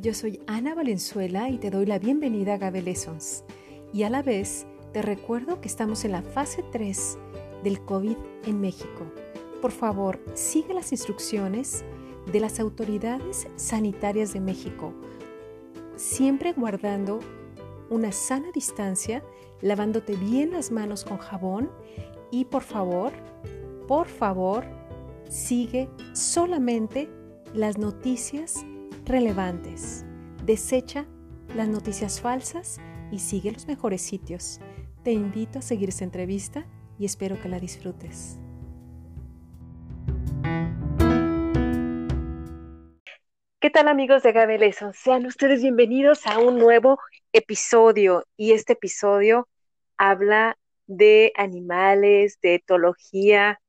Yo soy Ana Valenzuela y te doy la bienvenida a Gabe Lessons. Y a la vez te recuerdo que estamos en la fase 3 del COVID en México. Por favor, sigue las instrucciones de las autoridades sanitarias de México, siempre guardando una sana distancia, lavándote bien las manos con jabón y por favor, por favor, sigue solamente las noticias relevantes. Desecha las noticias falsas y sigue los mejores sitios. Te invito a seguir esta entrevista y espero que la disfrutes. ¿Qué tal amigos de Gabe Sean ustedes bienvenidos a un nuevo episodio y este episodio habla de animales, de etología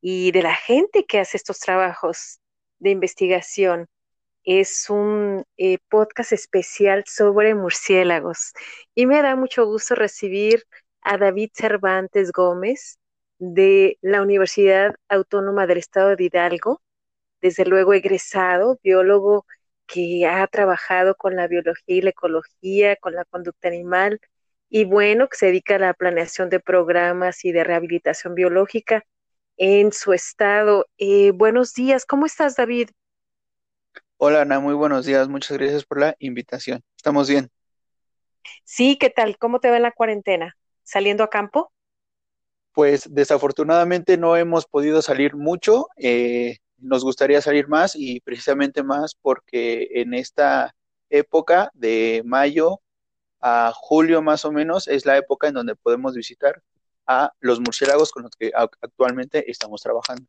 y de la gente que hace estos trabajos de investigación. Es un eh, podcast especial sobre murciélagos y me da mucho gusto recibir a David Cervantes Gómez de la Universidad Autónoma del Estado de Hidalgo desde luego egresado, biólogo que ha trabajado con la biología y la ecología, con la conducta animal, y bueno, que se dedica a la planeación de programas y de rehabilitación biológica en su estado. Eh, buenos días, ¿cómo estás, David? Hola, Ana, muy buenos días, muchas gracias por la invitación. ¿Estamos bien? Sí, ¿qué tal? ¿Cómo te va en la cuarentena? ¿Saliendo a campo? Pues desafortunadamente no hemos podido salir mucho. Eh, nos gustaría salir más y precisamente más porque en esta época de mayo a julio más o menos es la época en donde podemos visitar a los murciélagos con los que actualmente estamos trabajando.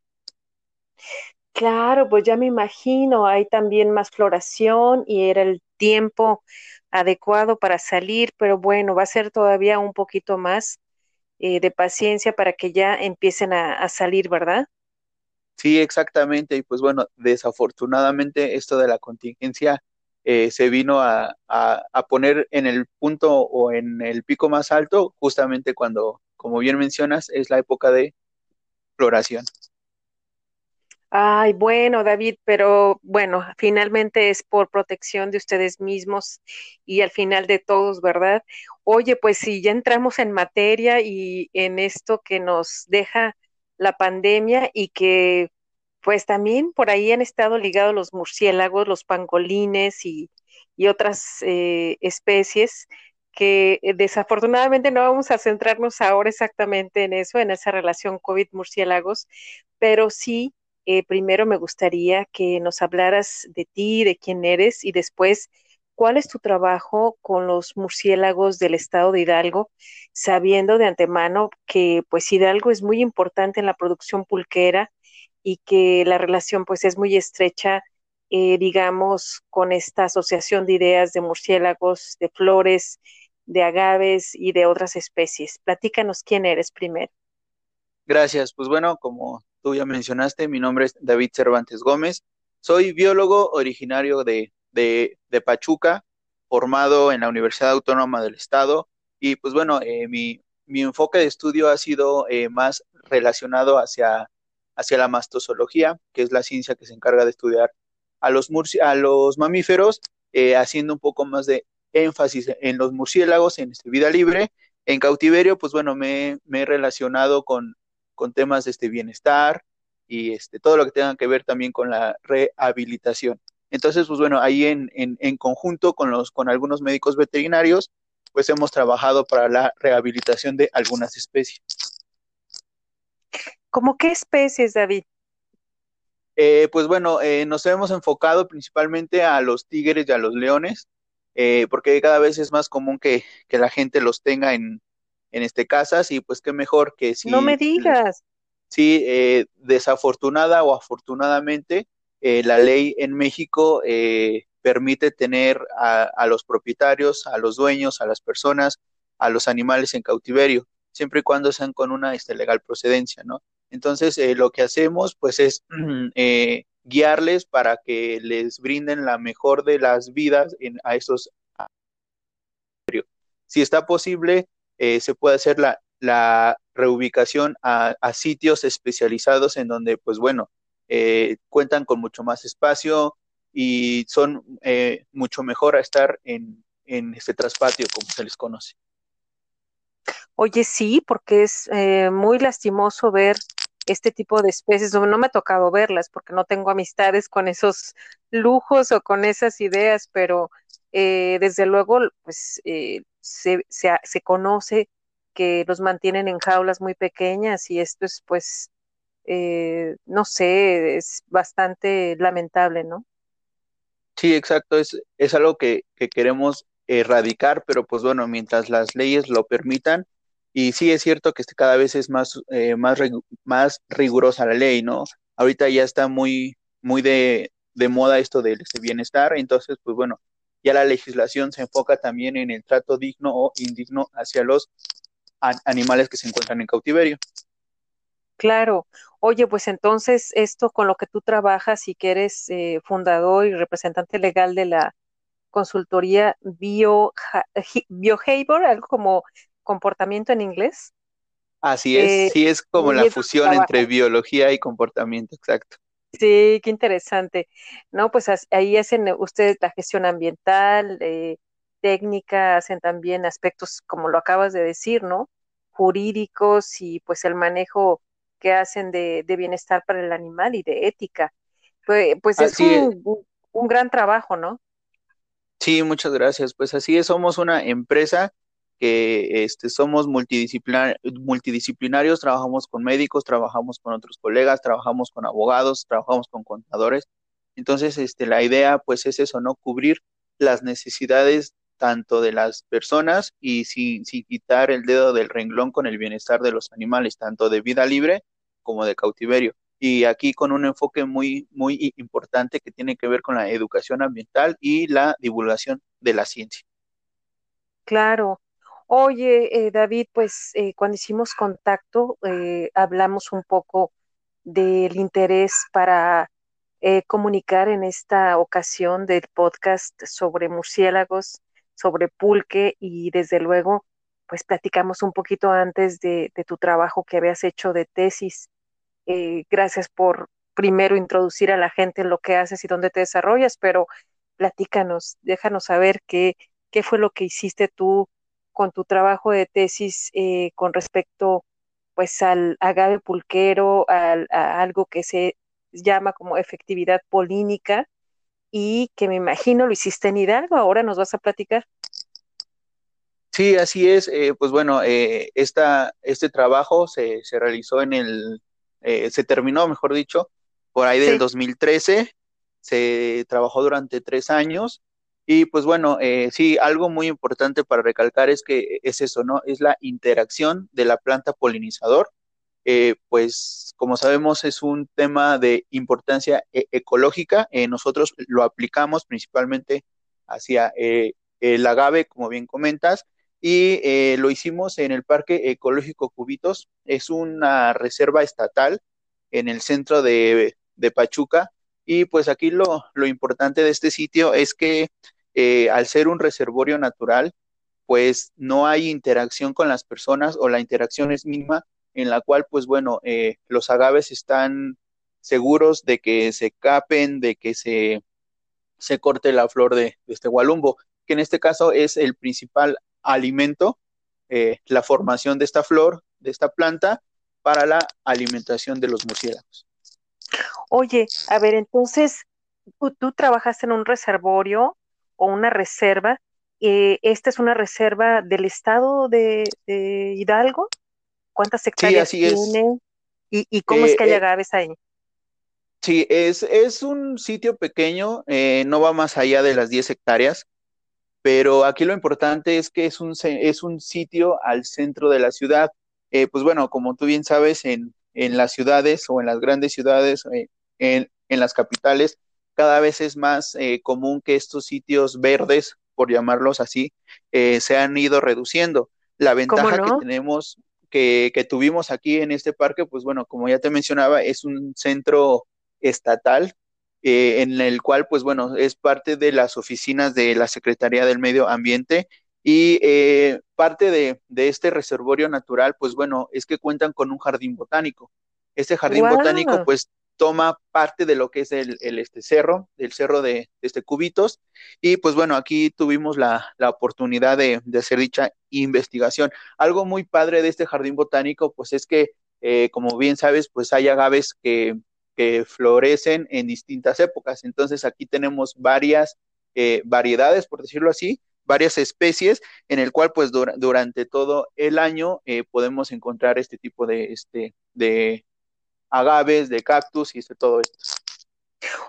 Claro, pues ya me imagino, hay también más floración y era el tiempo adecuado para salir, pero bueno, va a ser todavía un poquito más eh, de paciencia para que ya empiecen a salir, ¿verdad? Sí, exactamente. Y pues bueno, desafortunadamente esto de la contingencia eh, se vino a, poner en el punto o en el pico más alto justamente cuando, como bien mencionas, es la época de floración. Ay, bueno, David, pero bueno, finalmente es por protección de ustedes mismos y al final de todos, ¿verdad? Oye, pues si ya entramos en materia y en esto que nos deja la pandemia y que pues también por ahí han estado ligados los murciélagos, los pangolines y, otras eh, especies que eh, desafortunadamente no vamos a centrarnos ahora exactamente en eso, en esa relación COVID-murciélagos, pero sí, eh, primero me gustaría que nos hablaras de ti, de quién eres y después cuál es tu trabajo con los murciélagos del estado de Hidalgo, sabiendo de antemano que pues Hidalgo es muy importante en la producción pulquera y que la relación pues es muy estrecha, eh, digamos, con esta asociación de ideas de murciélagos, de flores, de agaves y de otras especies. Platícanos quién eres primero. Gracias. Pues bueno, como tú ya mencionaste, mi nombre es David Cervantes Gómez. Soy biólogo originario de de, Pachuca, formado en la Universidad Autónoma del Estado. Y pues bueno, eh, mi, enfoque de estudio ha sido eh, más relacionado hacia, hacia la mastozoología, que es la ciencia que se encarga de estudiar a los, a los mamíferos, eh, haciendo un poco más de énfasis en los murciélagos, en este, vida libre. En cautiverio, pues bueno, me, he relacionado con, con temas de este bienestar y este, todo lo que tenga que ver también con la rehabilitación. Entonces, pues bueno, ahí en, en, conjunto con, los, con algunos médicos veterinarios, pues hemos trabajado para la rehabilitación de algunas especies. ¿Cómo qué especies, David? Eh, pues bueno, eh, nos hemos enfocado principalmente a los tigres y a los leones, eh, porque cada vez es más común que, la gente los tenga en, en este casas y pues qué mejor que si... No me digas. Sí, desafortunada o afortunadamente, eh, la ley en México eh, permite tener a, los propietarios, a los dueños, a las personas, a los animales en cautiverio, siempre y cuando sean con una este, legal procedencia, ¿no? Entonces, eh, lo que hacemos, pues, es guiarles para que les brinden la mejor de las vidas a esos. Si está posible, se puede hacer la, reubicación a, a, sitios especializados en donde, pues bueno, eh, cuentan con mucho más espacio, y son eh, mucho mejor a estar en, en este traspatio, como se les conoce. Oye, sí, porque es eh, muy lastimoso ver este tipo de especies. No, me ha tocado verlas porque no tengo amistades con esos lujos o con esas ideas, pero eh, desde luego, pues eh, se, se, se, conoce que los mantienen en jaulas muy pequeñas y esto es, pues, no sé, es bastante lamentable, ¿no? Sí, exacto, es, es algo que, que queremos erradicar, pero pues bueno, mientras las leyes lo permitan, y sí es cierto que este cada vez es más, eh, más, más rigurosa la ley, ¿no? Ahorita ya está muy, muy de, de moda esto del este bienestar, entonces, pues bueno, ya la legislación se enfoca también en el trato digno o indigno hacia los animales que se encuentran en cautiverio. Claro. Oye, pues entonces esto con lo que tú trabajas y que eres eh, fundador y representante legal de la consultoría bio, biohaber, algo como comportamiento en inglés. Así es, eh, sí es como la fusión entre biología y comportamiento, exacto. Sí, qué interesante. No, pues ahí hacen ustedes la gestión ambiental, eh, técnica, hacen también aspectos, como lo acabas de decir, ¿no? Jurídicos y pues el manejo que hacen de, bienestar para el animal y de ética. Pues, pues es un, un gran trabajo, ¿no? Sí, muchas gracias. Pues así es, somos una empresa que este, somos multidisciplinar, multidisciplinarios, trabajamos con médicos, trabajamos con otros colegas, trabajamos con abogados, trabajamos con contadores. Entonces, este, la idea pues es eso, ¿no? Cubrir las necesidades tanto de las personas y sin, sin quitar el dedo del renglón con el bienestar de los animales, tanto de vida libre como de cautiverio. Y aquí con un enfoque muy, muy importante que tiene que ver con la educación ambiental y la divulgación de la ciencia. Claro, Oye, eh, David, pues eh, cuando hicimos contacto eh, hablamos un poco del interés para comunicar en esta ocasión del podcast sobre murciélagos, sobre pulque y desde luego, pues platicamos un poquito antes de, de tu trabajo que habías hecho de tesis. gracias por primero introducir a la gente en lo que haces y dónde te desarrollas, pero platícanos, déjanos saber qué, qué fue lo que hiciste tú con tu trabajo de tesis eh, con respecto pues al agave pulquero, al, a algo que se llama como efectividad polínica y que me imagino lo hiciste en Hidalgo, ahora nos vas a platicar. Sí, así es. Eh, pues bueno, eh, esta, este trabajo se, se realizó en el, eh, se terminó, mejor dicho, por ahí del 2013. Se trabajó durante tres años y pues bueno, eh, sí, algo muy importante para recalcar es que es eso, ¿no? Es la interacción de la planta polinizador. Eh, pues como sabemos es un tema de importancia e-, ecológica. Eh, nosotros lo aplicamos principalmente hacia el agave, como bien comentas, y lo hicimos en el Parque Ecológico Cubitos. Es una reserva estatal en el centro de Pachuca. Y pues aquí lo, lo importante de este sitio es que eh, al ser un reservorio natural, pues no hay interacción con las personas o la interacción es mínima en la cual, pues bueno, eh, los agaves están seguros de que se capen, de que se, se corte la flor de, este gualumbo, que en este caso es el principal alimento, eh, la formación de esta flor, de esta planta, para la alimentación de los murciélagos. Oye, a ver, entonces, tú, tú trabajaste en un reservorio o una reserva. Eh, esta es una reserva del estado de, Hidalgo. ¿Cuántas hectáreas tiene? ¿Y, cómo es que hay eh, eh, agaves ahí? Sí, es, es un sitio pequeño, no va más allá de las 10 hectáreas, pero aquí lo importante es que es un, es un sitio al centro de la ciudad. pues bueno, como tú bien sabes, en, en las ciudades o en las grandes ciudades, en, en las capitales, cada vez es más eh, común que estos sitios verdes, por llamarlos así, eh, se han ido reduciendo. La ventaja que tenemos, que, que, tuvimos aquí en este parque, pues bueno, como ya te mencionaba, es un centro estatal eh, en el cual, pues bueno, es parte de las oficinas de la Secretaría del Medio Ambiente y parte de, de, este reservorio natural, pues bueno, es que cuentan con un jardín botánico. Este jardín botánico, pues toma parte de lo que es el, este cerro, el cerro de, este Cubitos. Y pues bueno, aquí tuvimos la, oportunidad de, hacer dicha investigación. Algo muy padre de este jardín botánico, pues es que, eh, como bien sabes, pues hay agaves que, florecen en distintas épocas. Entonces aquí tenemos varias eh, variedades, por decirlo así, varias especies en el cual pues durante todo el año eh, podemos encontrar este tipo de, este, de, agaves, de cactus y de todo esto.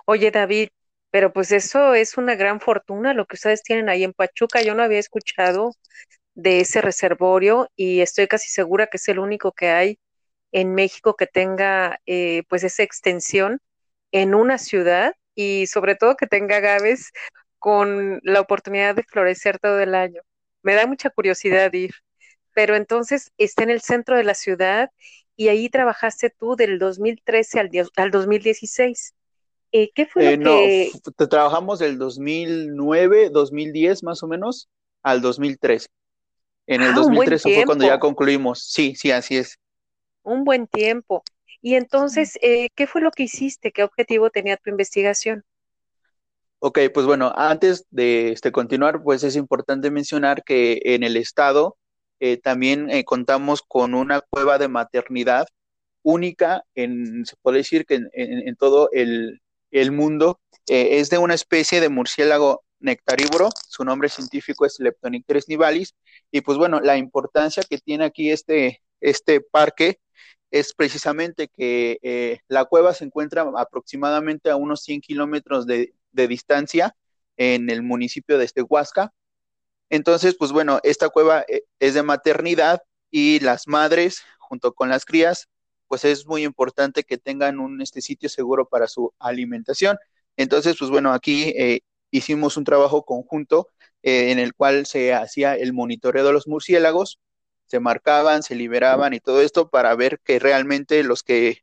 Oye, David, pero pues eso es una gran fortuna lo que ustedes tienen ahí en Pachuca. Yo no había escuchado de ese reservorio y estoy casi segura que es el único que hay en México que tenga eh, pues esa extensión en una ciudad y sobre todo que tenga agaves con la oportunidad de florecer todo el año. Me da mucha curiosidad ir. Pero entonces está en el centro de la ciudad y ahí trabajaste tú del 2013 al, al 2016. Eh, ¿Qué fue lo eh, que...? No, trabajamos del 2009, 2010 más o menos, al 2013. En el 2013 ah, fue cuando ya concluimos. Sí, sí, así es. Un buen tiempo. Y entonces, eh, ¿qué fue lo que hiciste? ¿Qué objetivo tenía tu investigación? Ok, pues bueno, antes de este, continuar, pues es importante mencionar que en el estado eh, también eh, contamos con una cueva de maternidad única, en, se puede decir que en, todo el, mundo. Eh, es de una especie de murciélago nectarívoro, su nombre científico es Leptonicteris nivalis, y pues bueno, la importancia que tiene aquí este, este parque es precisamente que la cueva se encuentra aproximadamente a unos 100 kilómetros de, de distancia en el municipio de Estehuasca, entonces, pues bueno, esta cueva eh, es de maternidad y las madres, junto con las crías, pues es muy importante que tengan un este sitio seguro para su alimentación. Entonces, pues bueno, aquí eh, hicimos un trabajo conjunto eh, en el cual se hacía el monitoreo de los murciélagos, se marcaban, se liberaban y todo esto para ver que realmente los que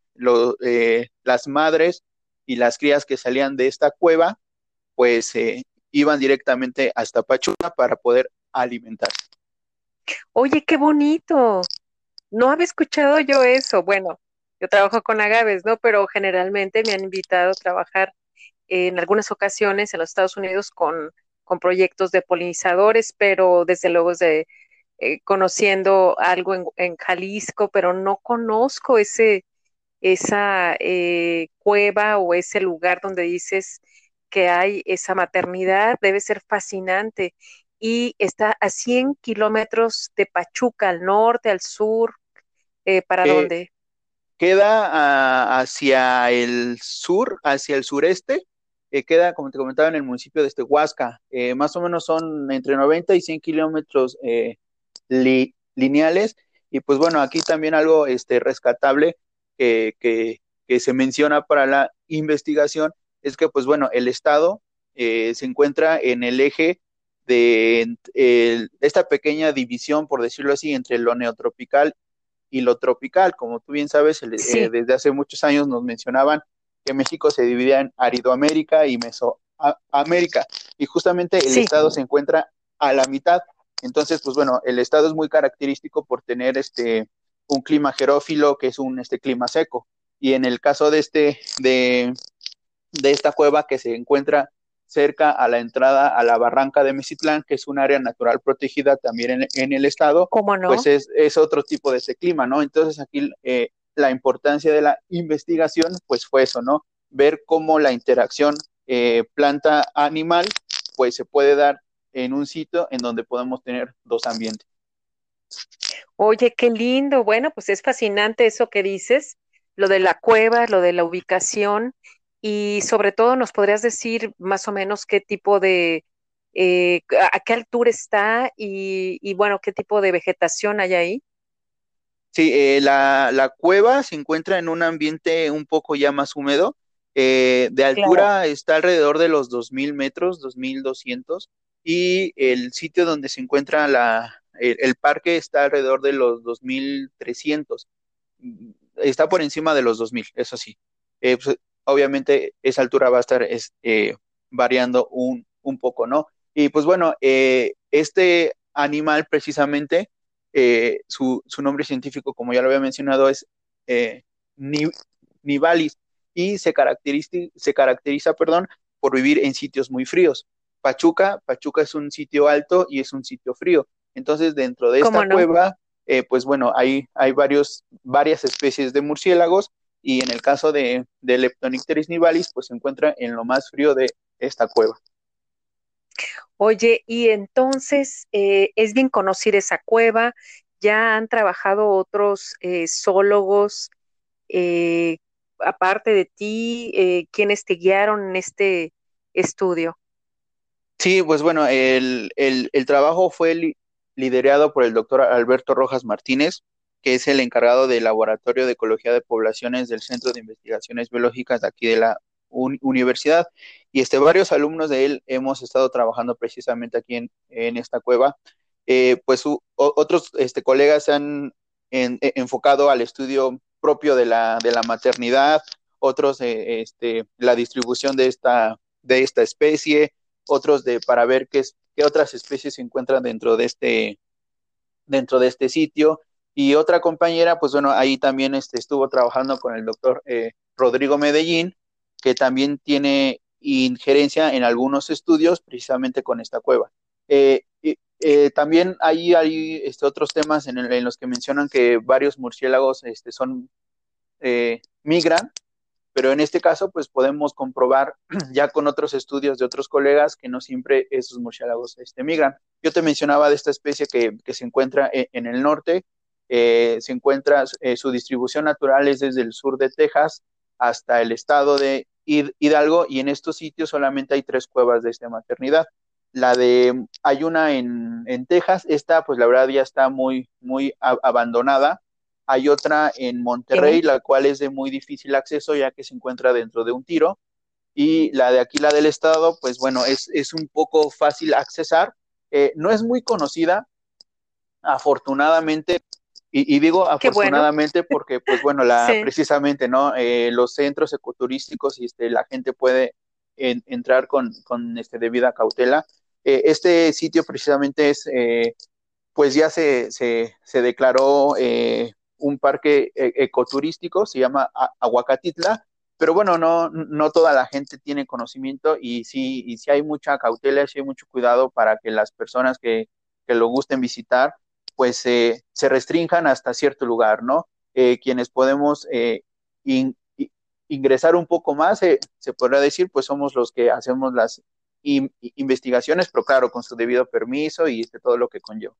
las madres y las crías que salían de esta cueva, pues iban directamente hasta Pachuca para poder alimentarse. Oye, qué bonito. No había escuchado yo eso. Bueno, yo trabajo con agaves, ¿no? Pero generalmente me han invitado a trabajar en algunas ocasiones en los Estados Unidos con, proyectos de polinizadores, pero desde luego de eh, conociendo algo en, en, Jalisco, pero no conozco ese, esa eh, cueva o ese lugar donde dices que hay esa maternidad, debe ser fascinante. Y está a 100 kilómetros de Pachuca, al norte, al sur, eh, ¿para dónde? Queda ah, hacia el sur, hacia el sureste, eh, queda, como te comentaba, en el municipio de Estehuasca. Eh, más o menos son entre 90 y 100 kilómetros lineales. Y pues bueno, aquí también algo este, rescatable que, que se menciona para la investigación es que, pues bueno, el Estado eh, se encuentra en el eje de esta pequeña división, por decirlo así, entre lo neotropical y lo tropical. Como tú bien sabes, eh, desde hace muchos años nos mencionaban que México se dividía en Aridoamérica y Mesoamérica, y justamente el Estado se encuentra a la mitad. Entonces, pues bueno, el Estado es muy característico por tener este un clima jerófilo, que es un este clima seco. Y en el caso de este, de, de esta cueva que se encuentra cerca a la entrada a la barranca de Mesitlán, que es un área natural protegida también en, el estado, ¿Cómo no? pues es, otro tipo de ese clima, ¿no? Entonces aquí eh, la importancia de la investigación, pues fue eso, ¿no? Ver cómo la interacción eh, planta-animal, pues se puede dar en un sitio en donde podemos tener dos ambientes. Oye, qué lindo. Bueno, pues es fascinante eso que dices, lo de la cueva, lo de la ubicación y sobre todo nos podrías decir más o menos qué tipo de, eh, a qué altura está y, bueno, qué tipo de vegetación hay ahí. Sí, eh, la, cueva se encuentra en un ambiente un poco ya más húmedo. Eh, de altura está alrededor de los 2.000 metros, 2.200, y el sitio donde se encuentra la, el, parque está alrededor de los 2.300. Está por encima de los 2.000, eso sí. Pues, obviamente esa altura va a estar eh, variando un, poco, ¿no? Y pues bueno, eh, este animal precisamente, eh, su, nombre científico, como ya lo había mencionado, es Nivalis. y se caracteriza, se caracteriza perdón, por vivir en sitios muy fríos. Pachuca, Pachuca es un sitio alto y es un sitio frío. Entonces, dentro de esta cueva, eh, pues bueno, hay, hay varios, varias especies de murciélagos y en el caso de, de Leptonicteris nivalis, pues se encuentra en lo más frío de esta cueva. Oye, y entonces eh, es bien conocer esa cueva, ya han trabajado otros eh, zoólogos, eh, aparte de ti, eh, quienes te guiaron en este estudio. Sí, pues bueno, el, el, el trabajo fue liderado por el doctor Alberto Rojas Martínez, que es el encargado del Laboratorio de Ecología de Poblaciones del Centro de Investigaciones Biológicas de aquí de la universidad. Y este, varios alumnos de él hemos estado trabajando precisamente aquí en, esta cueva. Eh, pues otros este, colegas se han e, enfocado al estudio propio de la, de la maternidad, otros eh, la distribución de esta, de esta especie, otros de para ver qué, qué otras especies se encuentran dentro de este, dentro de este sitio. Y otra compañera, pues bueno, ahí también este, estuvo trabajando con el doctor eh, Rodrigo Medellín, que también tiene injerencia en algunos estudios precisamente con esta cueva. Eh, eh, también hay, hay este, otros temas en, los que mencionan que varios murciélagos este, son migran, pero en este caso pues podemos comprobar ya con otros estudios de otros colegas que no siempre esos murciélagos este, migran. Yo te mencionaba de esta especie que, se encuentra en, en el norte, eh, se encuentra, eh, su distribución natural es desde el sur de Texas hasta el estado de Hidalgo y en estos sitios solamente hay tres cuevas de esta maternidad. La de, hay una en, en Texas, esta pues la verdad ya está muy, muy abandonada. Hay otra en Monterrey, la cual es de muy difícil acceso ya que se encuentra dentro de un tiro. Y la de aquí, la del estado, pues bueno, es, es un poco fácil accesar. Eh, no es muy conocida, afortunadamente, y, y, digo afortunadamente bueno. porque, pues bueno, la, sí. precisamente, ¿no? Eh, los centros ecoturísticos y este, la gente puede en, entrar con, con este, debida cautela. Eh, este sitio precisamente es, eh, pues ya se, se, se declaró un parque e, ecoturístico, se llama Aguacatitla, pero bueno, no, no toda la gente tiene conocimiento y sí, y sí hay mucha cautela, sí hay mucho cuidado para que las personas que, que lo gusten visitar, pues eh, se restrinjan hasta cierto lugar, ¿no? Eh, quienes podemos eh, in, ingresar un poco más, se podrá decir, pues somos los que hacemos las in, investigaciones, pero claro, con su debido permiso y este, todo lo que conlleva.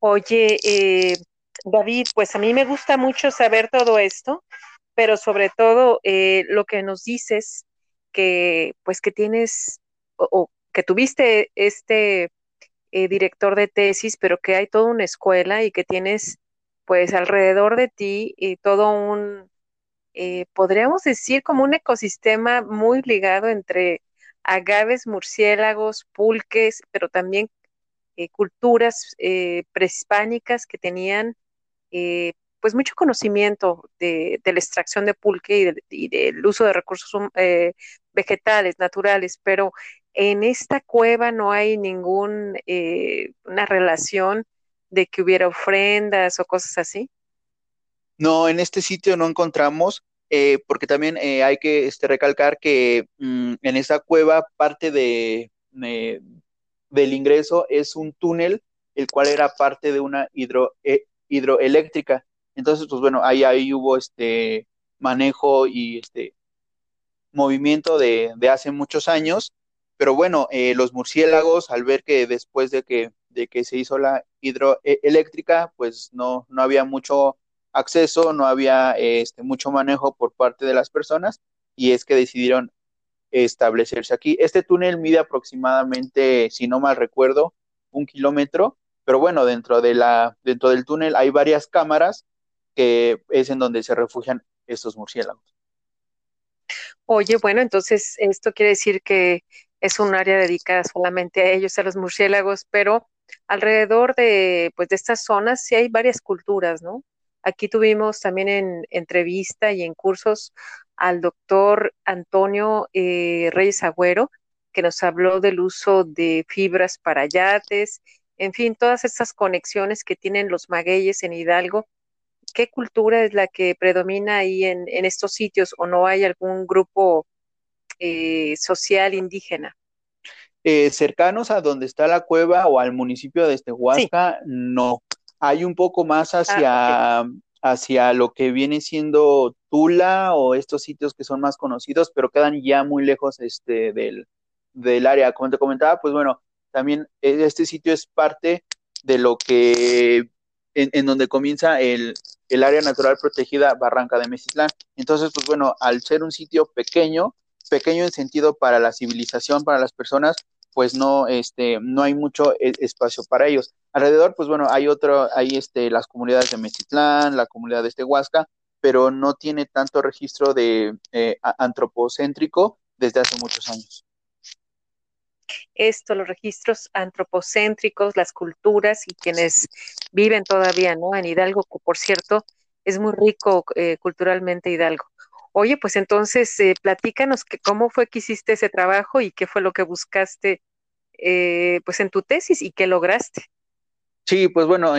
Oye, eh, David, pues a mí me gusta mucho saber todo esto, pero sobre todo eh, lo que nos dices, que pues que tienes o que tuviste este eh, director de tesis, pero que hay toda una escuela y que tienes pues alrededor de ti y todo un, eh, podríamos decir como un ecosistema muy ligado entre agaves, murciélagos, pulques, pero también eh, culturas eh, prehispánicas que tenían eh, pues mucho conocimiento de, de, la extracción de pulque y, de, y del uso de recursos eh, vegetales, naturales, pero en esta cueva no hay ninguna eh, relación de que hubiera ofrendas o cosas así. No, en este sitio no encontramos, eh, porque también eh, hay que este, recalcar que mmm, en esa cueva parte de, de, del ingreso es un túnel, el cual era parte de una hidro, eh, hidroeléctrica. Entonces, pues bueno, ahí, ahí hubo este manejo y este movimiento de, de hace muchos años, pero bueno, eh, los murciélagos, al ver que después de que, de que se hizo la hidroeléctrica, pues no, no había mucho acceso, no había este, mucho manejo por parte de las personas y es que decidieron establecerse aquí. Este túnel mide aproximadamente, si no mal recuerdo, un kilómetro, pero bueno, dentro, de la, dentro del túnel hay varias cámaras que es en donde se refugian estos murciélagos. Oye, bueno, entonces esto quiere decir que es un área dedicada solamente a ellos, a los murciélagos, pero alrededor de, pues, de estas zonas sí hay varias culturas, ¿no? Aquí tuvimos también en entrevista y en cursos al doctor Antonio eh, Reyes Agüero, que nos habló del uso de fibras para yates, en fin, todas estas conexiones que tienen los magueyes en Hidalgo, ¿qué cultura es la que predomina ahí en, estos sitios o no hay algún grupo eh, social indígena? Eh, cercanos a donde está la cueva o al municipio de Estehuasca, no. Hay un poco más ah, hacia, hacia lo que viene siendo Tula o estos sitios que son más conocidos, pero quedan ya muy lejos este, del, del área. Como te comentaba, pues bueno, también e, este sitio es parte de lo que en, donde comienza el, área natural protegida Barranca de Mesislán. Entonces, pues bueno, al ser un sitio pequeño, pequeño en sentido para la civilización, para las personas, pues no, este, no hay mucho e, espacio para ellos. Alrededor, pues bueno, hay otro, hay este, las comunidades de Mesitlán, la comunidad de Estehuasca, pero no tiene tanto registro de eh, antropocéntrico desde hace muchos años esto, los registros antropocéntricos, las culturas y quienes viven todavía, ¿no? En Hidalgo, por cierto, es muy rico eh, culturalmente Hidalgo. Oye, pues entonces eh, platícanos que, cómo fue que hiciste ese trabajo y qué fue lo que buscaste eh, pues en tu tesis y qué lograste. Sí, pues bueno,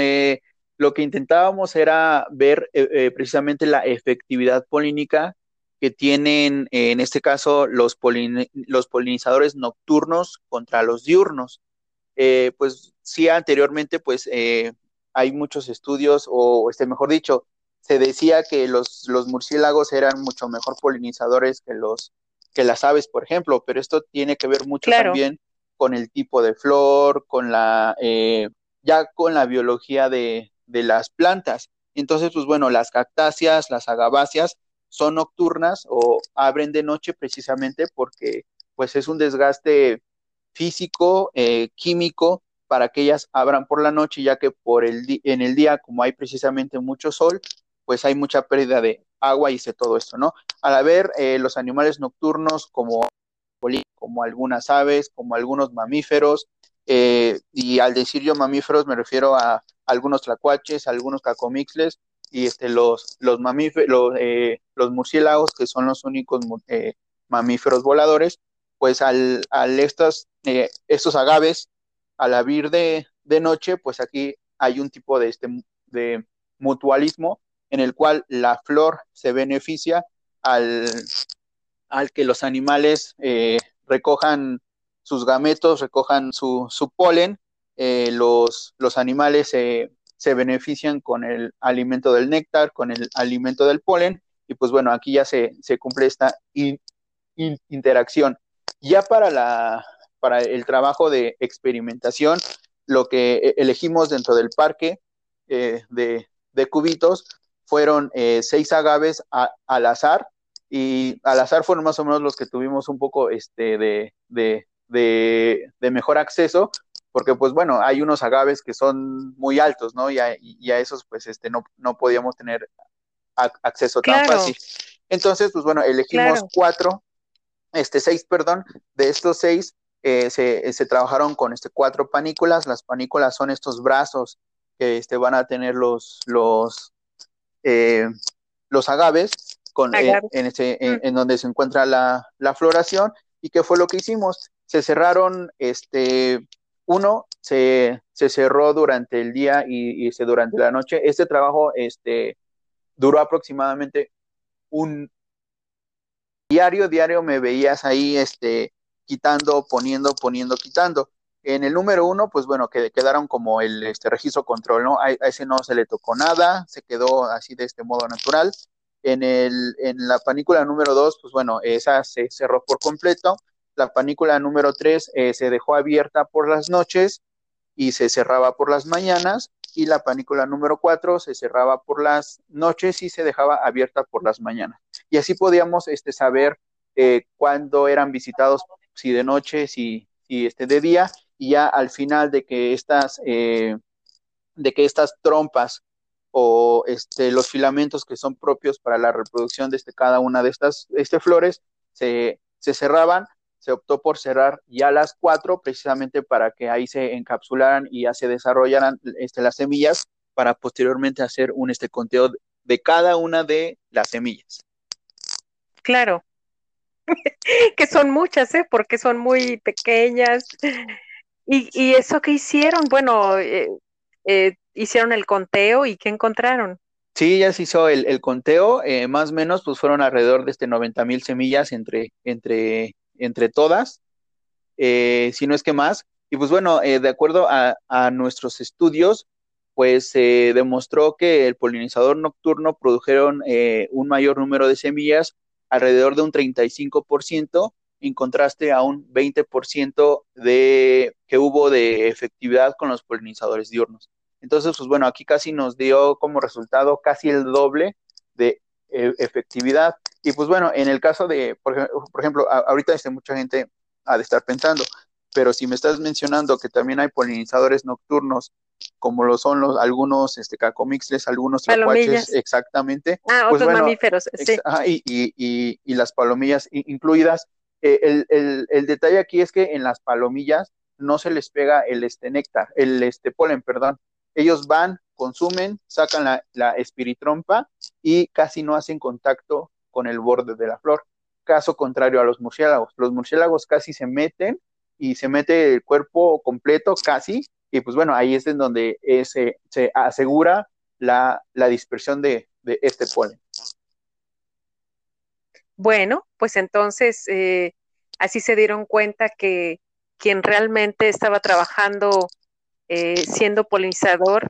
lo que intentábamos era ver precisamente la efectividad polínica que tienen, en este caso, los, los polinizadores nocturnos contra los diurnos. Eh, pues sí, anteriormente, pues eh, hay muchos estudios, o este, mejor dicho, se decía que los, los murciélagos eran mucho mejor polinizadores que, los, que las aves, por ejemplo, pero esto tiene que ver mucho también con el tipo de flor, con la, eh, ya con la biología de, de las plantas. Entonces, pues bueno, las cactáceas, las agaváceas, son nocturnas o abren de noche precisamente porque pues es un desgaste físico, eh, químico, para que ellas abran por la noche, ya que por el en el día, como hay precisamente mucho sol, pues hay mucha pérdida de agua y de todo esto, ¿no? Al haber eh, los animales nocturnos como, como algunas aves, como algunos mamíferos, eh, y al decir yo mamíferos me refiero a algunos tlacuaches, algunos cacomixles, y este, los, los eh, los, murciélagos, que son los únicos eh, mamíferos voladores, pues al, al estos, eh, estos agaves, al abrir de, de, noche, pues aquí hay un tipo de, este, de mutualismo en el cual la flor se beneficia al, al que los animales recojan sus gametos, recojan su, su polen, los, los animales se se benefician con el alimento del néctar, con el alimento del polen, y pues bueno, aquí ya se, cumple esta interacción. Ya para, la, para el trabajo de experimentación, lo que e, elegimos dentro del parque eh, de, cubitos fueron eh, seis agaves al azar, y al azar fueron más o menos los que tuvimos un poco este, de, de, de mejor acceso, porque pues bueno, hay unos agaves que son muy altos, ¿no? Y a, esos pues este no, no podíamos tener acceso tan fácil. Entonces, pues bueno, elegimos cuatro, este seis, perdón, de estos seis eh, se, se, trabajaron con este cuatro panículas. Las panículas son estos brazos que este, van a tener los, los, eh, los agaves, con, eh, en, este, en, en, donde se encuentra la, la floración. ¿Y qué fue lo que hicimos? Se cerraron este, uno se, cerró durante el día y, se durante la noche. Este trabajo este, duró aproximadamente un diario, diario me veías ahí este, quitando, poniendo, poniendo, quitando. En el número uno, pues bueno, que quedaron como el este, registro control, ¿no? A, ese no se le tocó nada, se quedó así de este modo natural. En, el, en la panícula número dos, pues bueno, esa se cerró por completo la panícula número 3 eh, se dejó abierta por las noches y se cerraba por las mañanas y la panícula número 4 se cerraba por las noches y se dejaba abierta por las mañanas. Y así podíamos este, saber eh, cuándo eran visitados, si de noche, si, si este, de día, y ya al final de que estas, eh, de que estas trompas o este, los filamentos que son propios para la reproducción de este, cada una de estas este, flores se, se cerraban, se optó por cerrar ya las cuatro precisamente para que ahí se encapsularan y ya se desarrollaran este, las semillas para posteriormente hacer un este conteo de cada una de las semillas. Claro, que son muchas, ¿eh? porque son muy pequeñas. Y, y eso que hicieron, bueno, eh, eh, hicieron el conteo y ¿qué encontraron? Sí, ya se hizo el, conteo, eh, más o menos, pues fueron alrededor de este 90 mil semillas entre, entre, entre todas, eh, si no es que más. Y pues bueno, eh, de acuerdo a, nuestros estudios, pues se demostró que el polinizador nocturno produjeron un mayor número de semillas, alrededor de un 35%, en contraste a un 20% de, que hubo de efectividad con los polinizadores diurnos. Entonces, pues bueno, aquí casi nos dio como resultado casi el doble de eh, efectividad. Y pues bueno, en el caso de, por, ejemplo, ahorita este, mucha gente ha de estar pensando, pero si me estás mencionando que también hay polinizadores nocturnos, como lo son los algunos este, cacomixles, algunos tlacuaches, exactamente. Ah, pues otros mamíferos, sí. y, y, y, las palomillas incluidas. Eh, el, detalle aquí es que en las palomillas no se les pega el este néctar, el este polen, perdón, ellos van, consumen, sacan la, la espiritrompa y casi no hacen contacto con el borde de la flor. Caso contrario a los murciélagos. Los murciélagos casi se meten y se mete el cuerpo completo casi, y pues bueno, ahí es en donde se, asegura la, dispersión de, este polen. Bueno, pues entonces eh, así se dieron cuenta que quien realmente estaba trabajando eh, siendo polinizador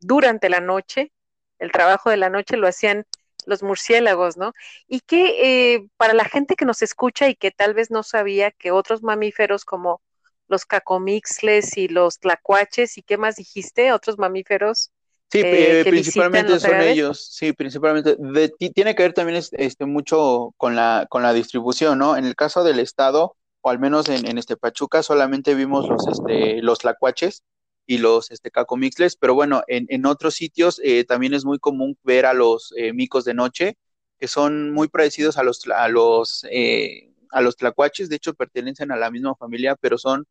durante la noche, el trabajo de la noche lo hacían los murciélagos, ¿no? Y que eh, para la gente que nos escucha y que tal vez no sabía que otros mamíferos como los cacomixles y los tlacuaches y qué más dijiste, otros mamíferos. Sí, eh, principalmente son ellos, sí, principalmente. tiene que ver también este, mucho con la, con la distribución, ¿no? En el caso del estado, o al menos en, en este Pachuca, solamente vimos los, este, los tlacuaches, y los este, cacomixles, pero bueno, en, en otros sitios eh, también es muy común ver a los eh, micos de noche, que son muy parecidos a los, a los, eh, a los tlacuaches, de hecho pertenecen a la misma familia, pero son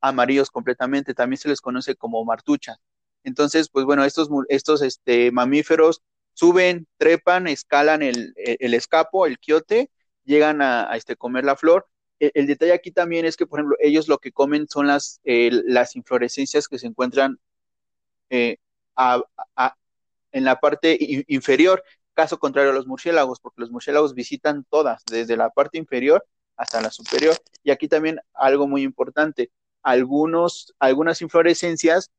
amarillos completamente, también se les conoce como martucha. Entonces, pues bueno, estos, estos este, mamíferos suben, trepan, escalan el, el escapo, el quiote, llegan a, este, comer la flor el, detalle aquí también es que, por ejemplo, ellos lo que comen son las, las inflorescencias que se encuentran eh, en la parte inferior, caso contrario a los murciélagos, porque los murciélagos visitan todas, desde la parte inferior hasta la superior. Y aquí también algo muy importante, algunos, algunas inflorescencias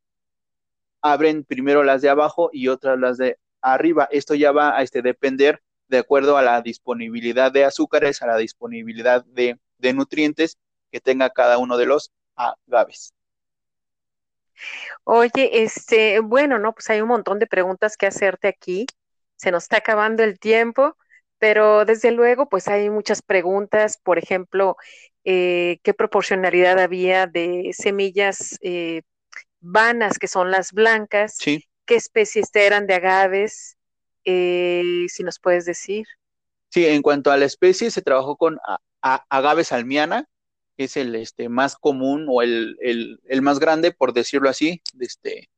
abren primero las de abajo y otras las de arriba. Esto ya va a este, depender de acuerdo a la disponibilidad de azúcares, a la disponibilidad de nutrientes que tenga cada uno de los agaves. Oye, este, bueno, no, pues hay un montón de preguntas que hacerte aquí. Se nos está acabando el tiempo, pero desde luego, pues hay muchas preguntas. Por ejemplo, eh, ¿qué proporcionalidad había de semillas eh, vanas, que son las blancas? Sí. ¿Qué especies eran de agaves? Eh, si nos puedes decir. Sí, en cuanto a la especie, se trabajó con agave salmiana, que es el este, más común o el, más grande, por decirlo así, de, este,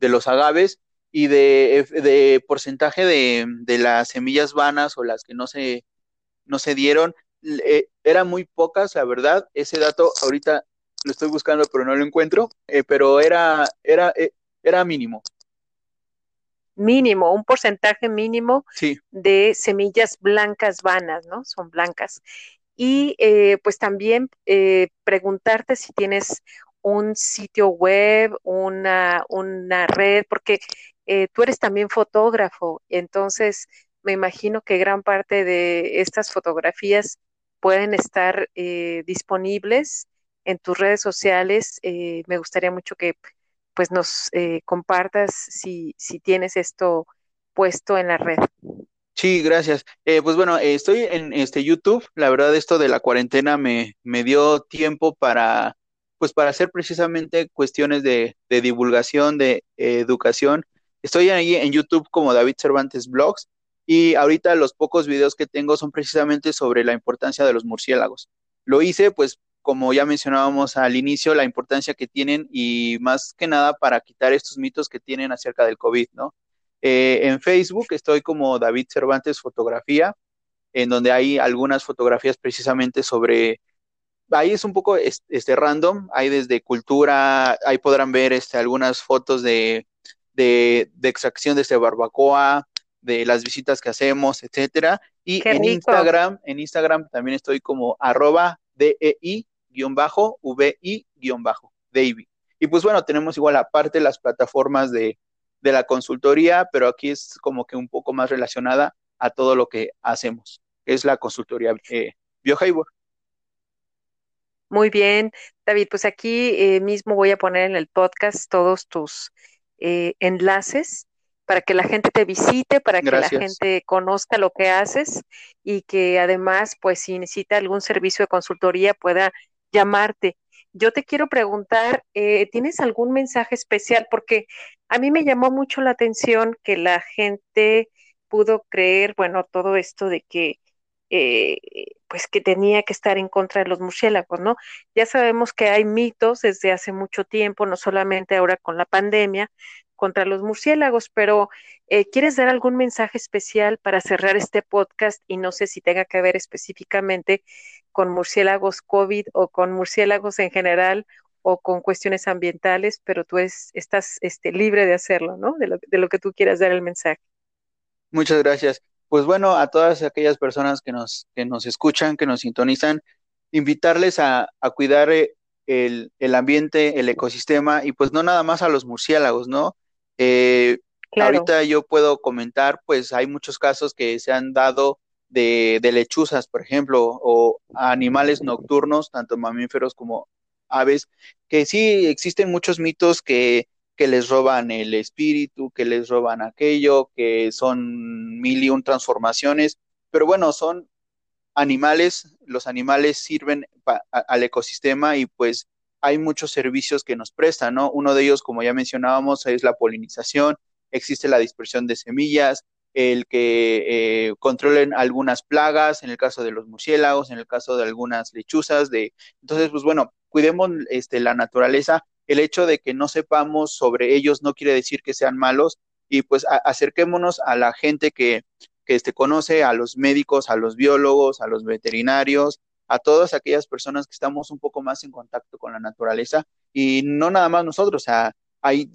de los agaves, y de, porcentaje de, las semillas vanas o las que no se, no se dieron, eh, eran muy pocas, la verdad. Ese dato ahorita lo estoy buscando, pero no lo encuentro, eh, pero era, era, eh, era mínimo. Mínimo, un porcentaje mínimo de semillas blancas vanas, ¿no? Son blancas. Y eh, pues también eh, preguntarte si tienes un sitio web, una, una red, porque eh, tú eres también fotógrafo, entonces me imagino que gran parte de estas fotografías pueden estar disponibles en tus redes sociales. me gustaría mucho que pues nos compartas si, si tienes esto puesto en la red. Sí, gracias. Eh, pues bueno, eh, estoy en este YouTube. La verdad, esto de la cuarentena me, me dio tiempo para, pues para hacer precisamente cuestiones de, de divulgación, de educación. Estoy ahí en YouTube como David Cervantes Blogs y ahorita los pocos videos que tengo son precisamente sobre la importancia de los murciélagos. Lo hice, pues, como ya mencionábamos al inicio, la importancia que tienen y más que nada para quitar estos mitos que tienen acerca del COVID, ¿no? Eh, en Facebook estoy como David Cervantes Fotografía, en donde hay algunas fotografías precisamente sobre, ahí es un poco este, random, hay desde cultura, ahí podrán ver este, algunas fotos de, de, extracción de este barbacoa, de las visitas que hacemos, etcétera. Y en Instagram, en Instagram también estoy como arroba DEI-VI-David. Y pues bueno, tenemos igual aparte las plataformas de, de la consultoría, pero aquí es como que un poco más relacionada a todo lo que hacemos, es la consultoría eh, Muy bien, David, pues aquí eh, mismo voy a poner en el podcast todos tus eh, enlaces para que la gente te visite, para que la gente conozca lo que haces y que además, pues si necesita algún servicio de consultoría pueda llamarte. Yo te quiero preguntar, eh, ¿tienes algún mensaje especial? Porque a mí me llamó mucho la atención que la gente pudo creer, bueno, todo esto de que eh, pues que tenía que estar en contra de los murciélagos, ¿no? Ya sabemos que hay mitos desde hace mucho tiempo, no solamente ahora con la pandemia, contra los murciélagos, pero eh, ¿quieres dar algún mensaje especial para cerrar este podcast? Y no sé si tenga que ver específicamente con murciélagos COVID o con murciélagos en general o con cuestiones ambientales, pero tú es, estás este, libre de hacerlo, ¿no? De lo, de lo que tú quieras dar el mensaje. Muchas gracias. Pues bueno, a todas aquellas personas que nos, que nos escuchan, que nos sintonizan, invitarles a, a cuidar eh, el, el, ambiente, el ecosistema y pues no nada más a los murciélagos, ¿no? Eh, ahorita yo puedo comentar, pues hay muchos casos que se han dado de, de lechuzas, por ejemplo, o animales nocturnos, tanto mamíferos como aves, que sí existen muchos mitos que, que les roban el espíritu, que les roban aquello, que son mil y un transformaciones, pero bueno, son animales, los animales sirven al ecosistema y pues hay muchos servicios que nos prestan, ¿no? Uno de ellos, como ya mencionábamos, es la polinización, existe la dispersión de semillas, el que eh, controlen algunas plagas, en el caso de los murciélagos, en el caso de algunas lechuzas, de entonces, pues bueno, cuidemos este, la naturaleza. El hecho de que no sepamos sobre ellos no quiere decir que sean malos y pues acerquémonos a la gente que, que este, conoce, a los médicos, a los biólogos, a los veterinarios, a todas aquellas personas que estamos un poco más en contacto con la naturaleza y no nada más nosotros, o sea, hay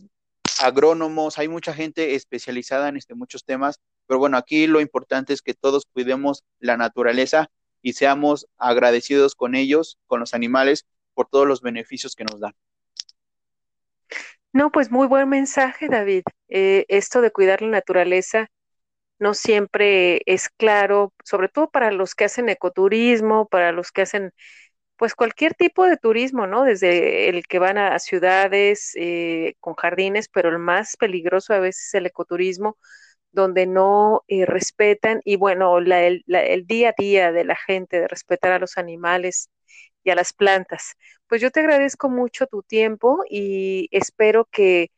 agrónomos, hay mucha gente especializada en este, muchos temas, pero bueno, aquí lo importante es que todos cuidemos la naturaleza y seamos agradecidos con ellos, con los animales, por todos los beneficios que nos dan. No, pues muy buen mensaje, David. Eh, esto de cuidar la naturaleza no siempre es claro, sobre todo para los que hacen ecoturismo, para los que hacen pues cualquier tipo de turismo, ¿no? Desde el que van a ciudades eh, con jardines, pero el más peligroso a veces es el ecoturismo, donde no eh, respetan y bueno, el, el día a día de la gente de respetar a los animales y a las plantas. Pues yo te agradezco mucho tu tiempo y espero que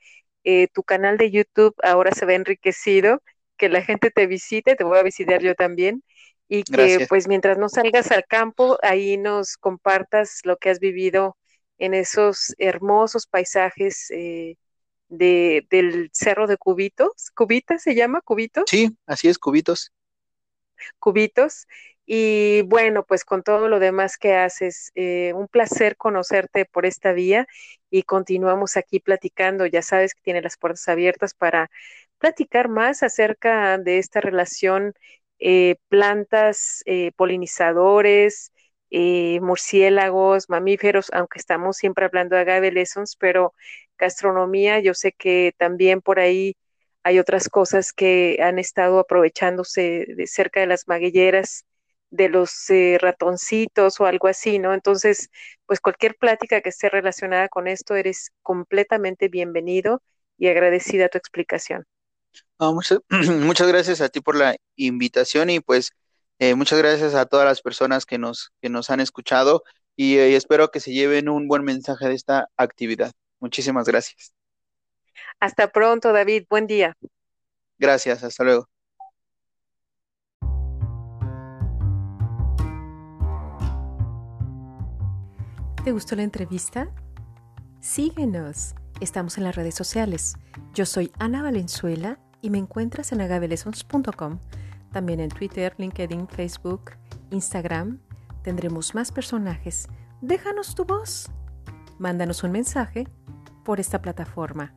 eh, tu canal de YouTube ahora se vea enriquecido que la gente te visite, te voy a visitar yo también, y que pues mientras no salgas al campo, ahí nos compartas lo que has vivido en esos hermosos paisajes eh, de, del Cerro de Cubitos. ¿Cubitas se llama? ¿Cubitos? Sí, así es, Cubitos. Cubitos. Y bueno, pues con todo lo demás que haces, eh, un placer conocerte por esta vía y continuamos aquí platicando. Ya sabes que tiene las puertas abiertas para platicar más acerca de esta relación eh, plantas, eh, polinizadores, eh, murciélagos, mamíferos, aunque estamos siempre hablando de agave lessons, pero gastronomía, yo sé que también por ahí hay otras cosas que han estado aprovechándose de cerca de las maguilleras, de los ratoncitos o algo así, ¿no? Entonces, pues cualquier plática que esté relacionada con esto, eres completamente bienvenido y agradecida tu explicación. muchas, gracias a ti por la invitación y pues eh, muchas gracias a todas las personas que nos, que nos han escuchado y, eh, espero que se lleven un buen mensaje de esta actividad. Muchísimas gracias. Hasta pronto, David. Buen día. Gracias. Hasta luego. ¿Te gustó la entrevista? Síguenos. Estamos en las redes sociales. Yo soy Ana Valenzuela y me encuentras en agabelessons.com. También en Twitter, LinkedIn, Facebook, Instagram. Tendremos más personajes. Déjanos tu voz. Mándanos un mensaje por esta plataforma.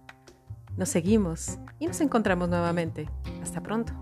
Nos seguimos y nos encontramos nuevamente. Hasta pronto.